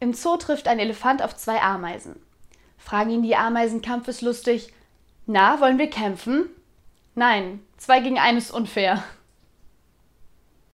Im Zoo trifft ein Elefant auf zwei Ameisen. Fragen ihn die Ameisen kampfeslustig: Na, wollen wir kämpfen? Nein, zwei gegen einen ist unfair.